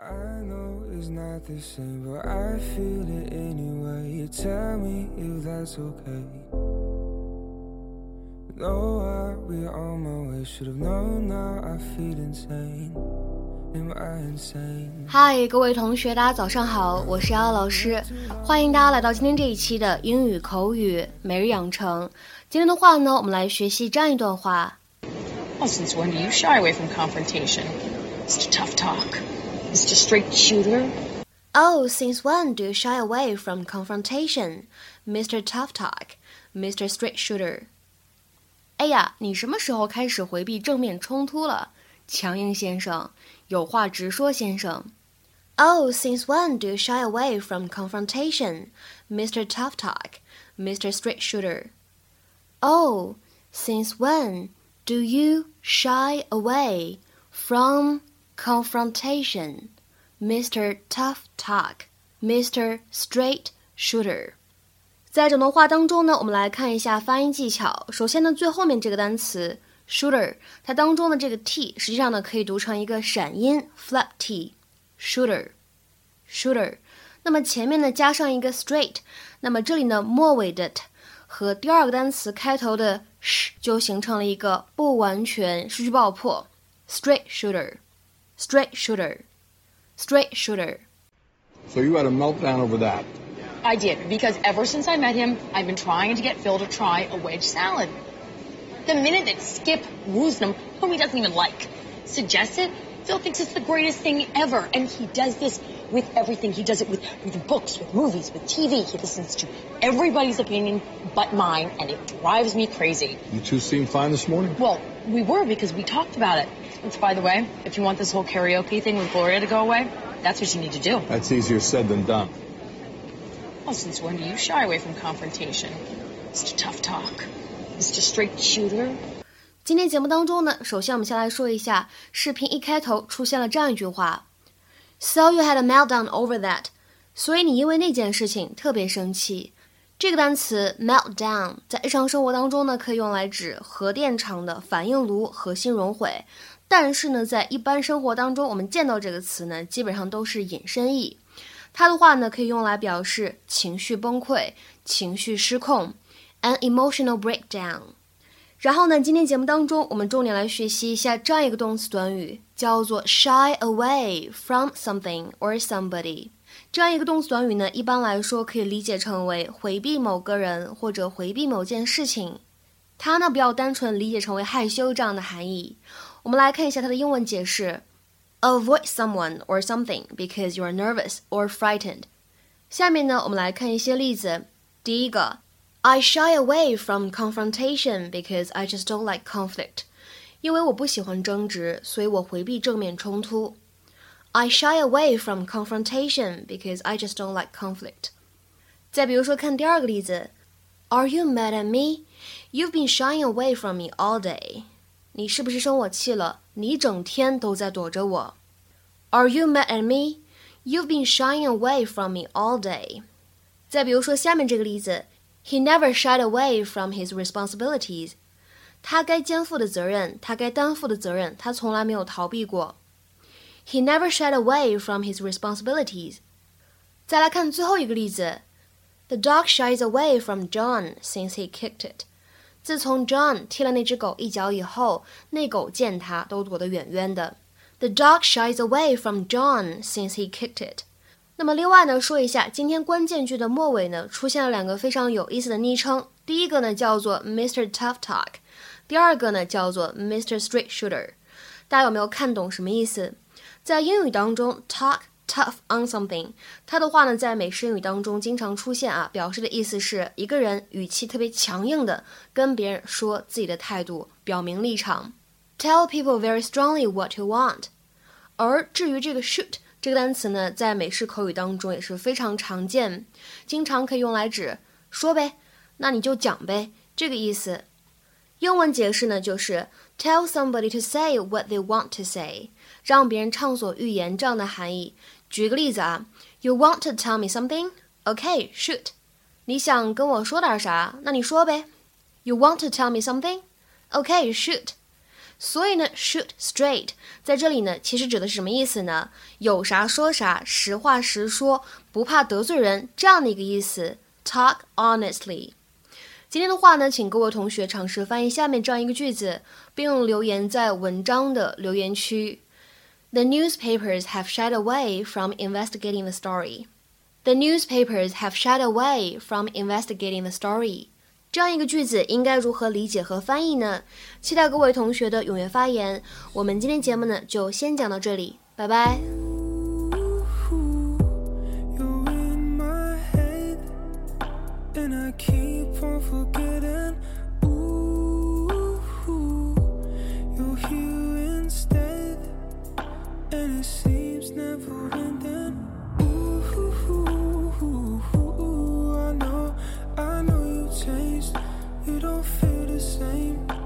I know it's not the same, but I feel it anyway. You tell me if that's okay. No, I'll be on my way. Should have known now I feel insane. Am I insane? 嗨，各位同学，大家早上好，我是瑶老师，欢迎大家来到今天这一期的英语口语每日养成。今天的话呢，我们来学习这样一段话。Well, since when do you shy away from confrontation? Mr. Tough Talk. Mr. Straight Shooter. Oh, since when do you shy away from confrontation, Mr. Tough Talk, Mr. Straight Shooter？哎呀，你什么时候开始回避正面冲突了，强硬先生？有话直说，先生。Oh, since when do you shy away from confrontation, Mr. Tough Talk, Mr. Straight Shooter? Oh, since when do you shy away from confrontation, Mr. Tough Talk, Mr. Straight Shooter? 在整段话当中呢，我们来看一下发音技巧。首先呢，最后面这个单词 shooter，它当中的这个 t 实际上呢可以读成一个闪音 flap t，shooter，shooter。那么前面呢加上一个 straight，那么这里呢末尾的 t 和第二个单词开头的 sh 就形成了一个不完全失去爆破，straight Shooter shooter，straight shooter。Straight shooter. So you had a meltdown over that. I did, because ever since I met him, I've been trying to get Phil to try a wedge salad. The minute that Skip Woosnam, whom he doesn't even like, suggests it, Phil thinks it's the greatest thing ever. And he does this with everything. He does it with, with books, with movies, with TV. He listens to everybody's opinion but mine, and it drives me crazy. You two seemed fine this morning. Well, we were because we talked about it. Which, by the way, if you want this whole karaoke thing with Gloria to go away, that's what you need to do. That's easier said than done. Well, since when do you shy away from confrontation? Mr. Tough Talk. Mr. Straight Shooter. 今天节目当中呢，首先我们先来说一下视频一开头出现了这样一句话：“So you had a meltdown over that。”所以你因为那件事情特别生气。这个单词 meltdown 在日常生活当中呢，可以用来指核电厂的反应炉核心熔毁。 但是呢，在一般生活当中，我们见到这个词呢，基本上都是引申义。它的话呢，可以用来表示情绪崩溃、情绪失控，an emotional breakdown。然后呢，今天节目当中，我们重点来学习一下这样一个动词短语，叫做 shy away from something or somebody。这样一个动词短语呢，一般来说可以理解成为回避某个人或者回避某件事情。它呢，不要单纯理解成为害羞这样的含义。我们来看一下它的英文解释：avoid someone or something because you are nervous or frightened。下面呢，我们来看一些例子。第一个。I shy away from confrontation because I just don't like conflict. 因为我不喜欢争执，所以我回避正面冲突。I shy away from confrontation because I just don't like conflict. 再比如说，看第二个例子，Are you mad at me? You've been shying away from me all day. 你是不是生我气了？你整天都在躲着我。Are you mad at me? You've been shying away from me all day. 再比如说下面这个例子。He never shied away from his responsibilities. 他该肩负的责任，他该担负的责任，他从来没有逃避过。He never shied away from his responsibilities. 再来看最后一个例子，The dog shies away from John since he kicked it. 自从 John 踢了那只狗一脚以后，那狗见他都躲得远远的。The dog shies away from John since he kicked it. 那么另外呢，说一下今天关键句的末尾呢，出现了两个非常有意思的昵称。第一个呢叫做 Mr. Tough Talk，第二个呢叫做 Mr. Straight Shooter。大家有没有看懂什么意思？在英语当中，talk tough on something，它的话呢在美式英语当中经常出现啊，表示的意思是一个人语气特别强硬的跟别人说自己的态度，表明立场。Tell people very strongly what you want。而至于这个 shoot。这个单词呢，在美式口语当中也是非常常见，经常可以用来指说呗，那你就讲呗，这个意思。英文解释呢，就是 tell somebody to say what they want to say，让别人畅所欲言这样的含义。举个例子啊，You want to tell me something? Okay, shoot。你想跟我说点啥？那你说呗。You want to tell me something? Okay, shoot。 所以呢，shoot straight 在这里呢，其实指的是什么意思呢？有啥说啥，实话实说，不怕得罪人这样的一个意思。Talk honestly。 今天的话呢，请各位同学尝试翻译下面这样一个句子，并留言在文章的留言区。The newspapers have shied away from investigating the story. The newspapers have shied away from investigating the story. 这样一个句子应该如何理解和翻译呢？期待各位同学的踊跃发言。我们今天节目呢就先讲到这里，拜拜。and from forgetting. Ooh, you're here instead, and it seems never ending. Ooh, I know, I know you changed. You don't feel the same.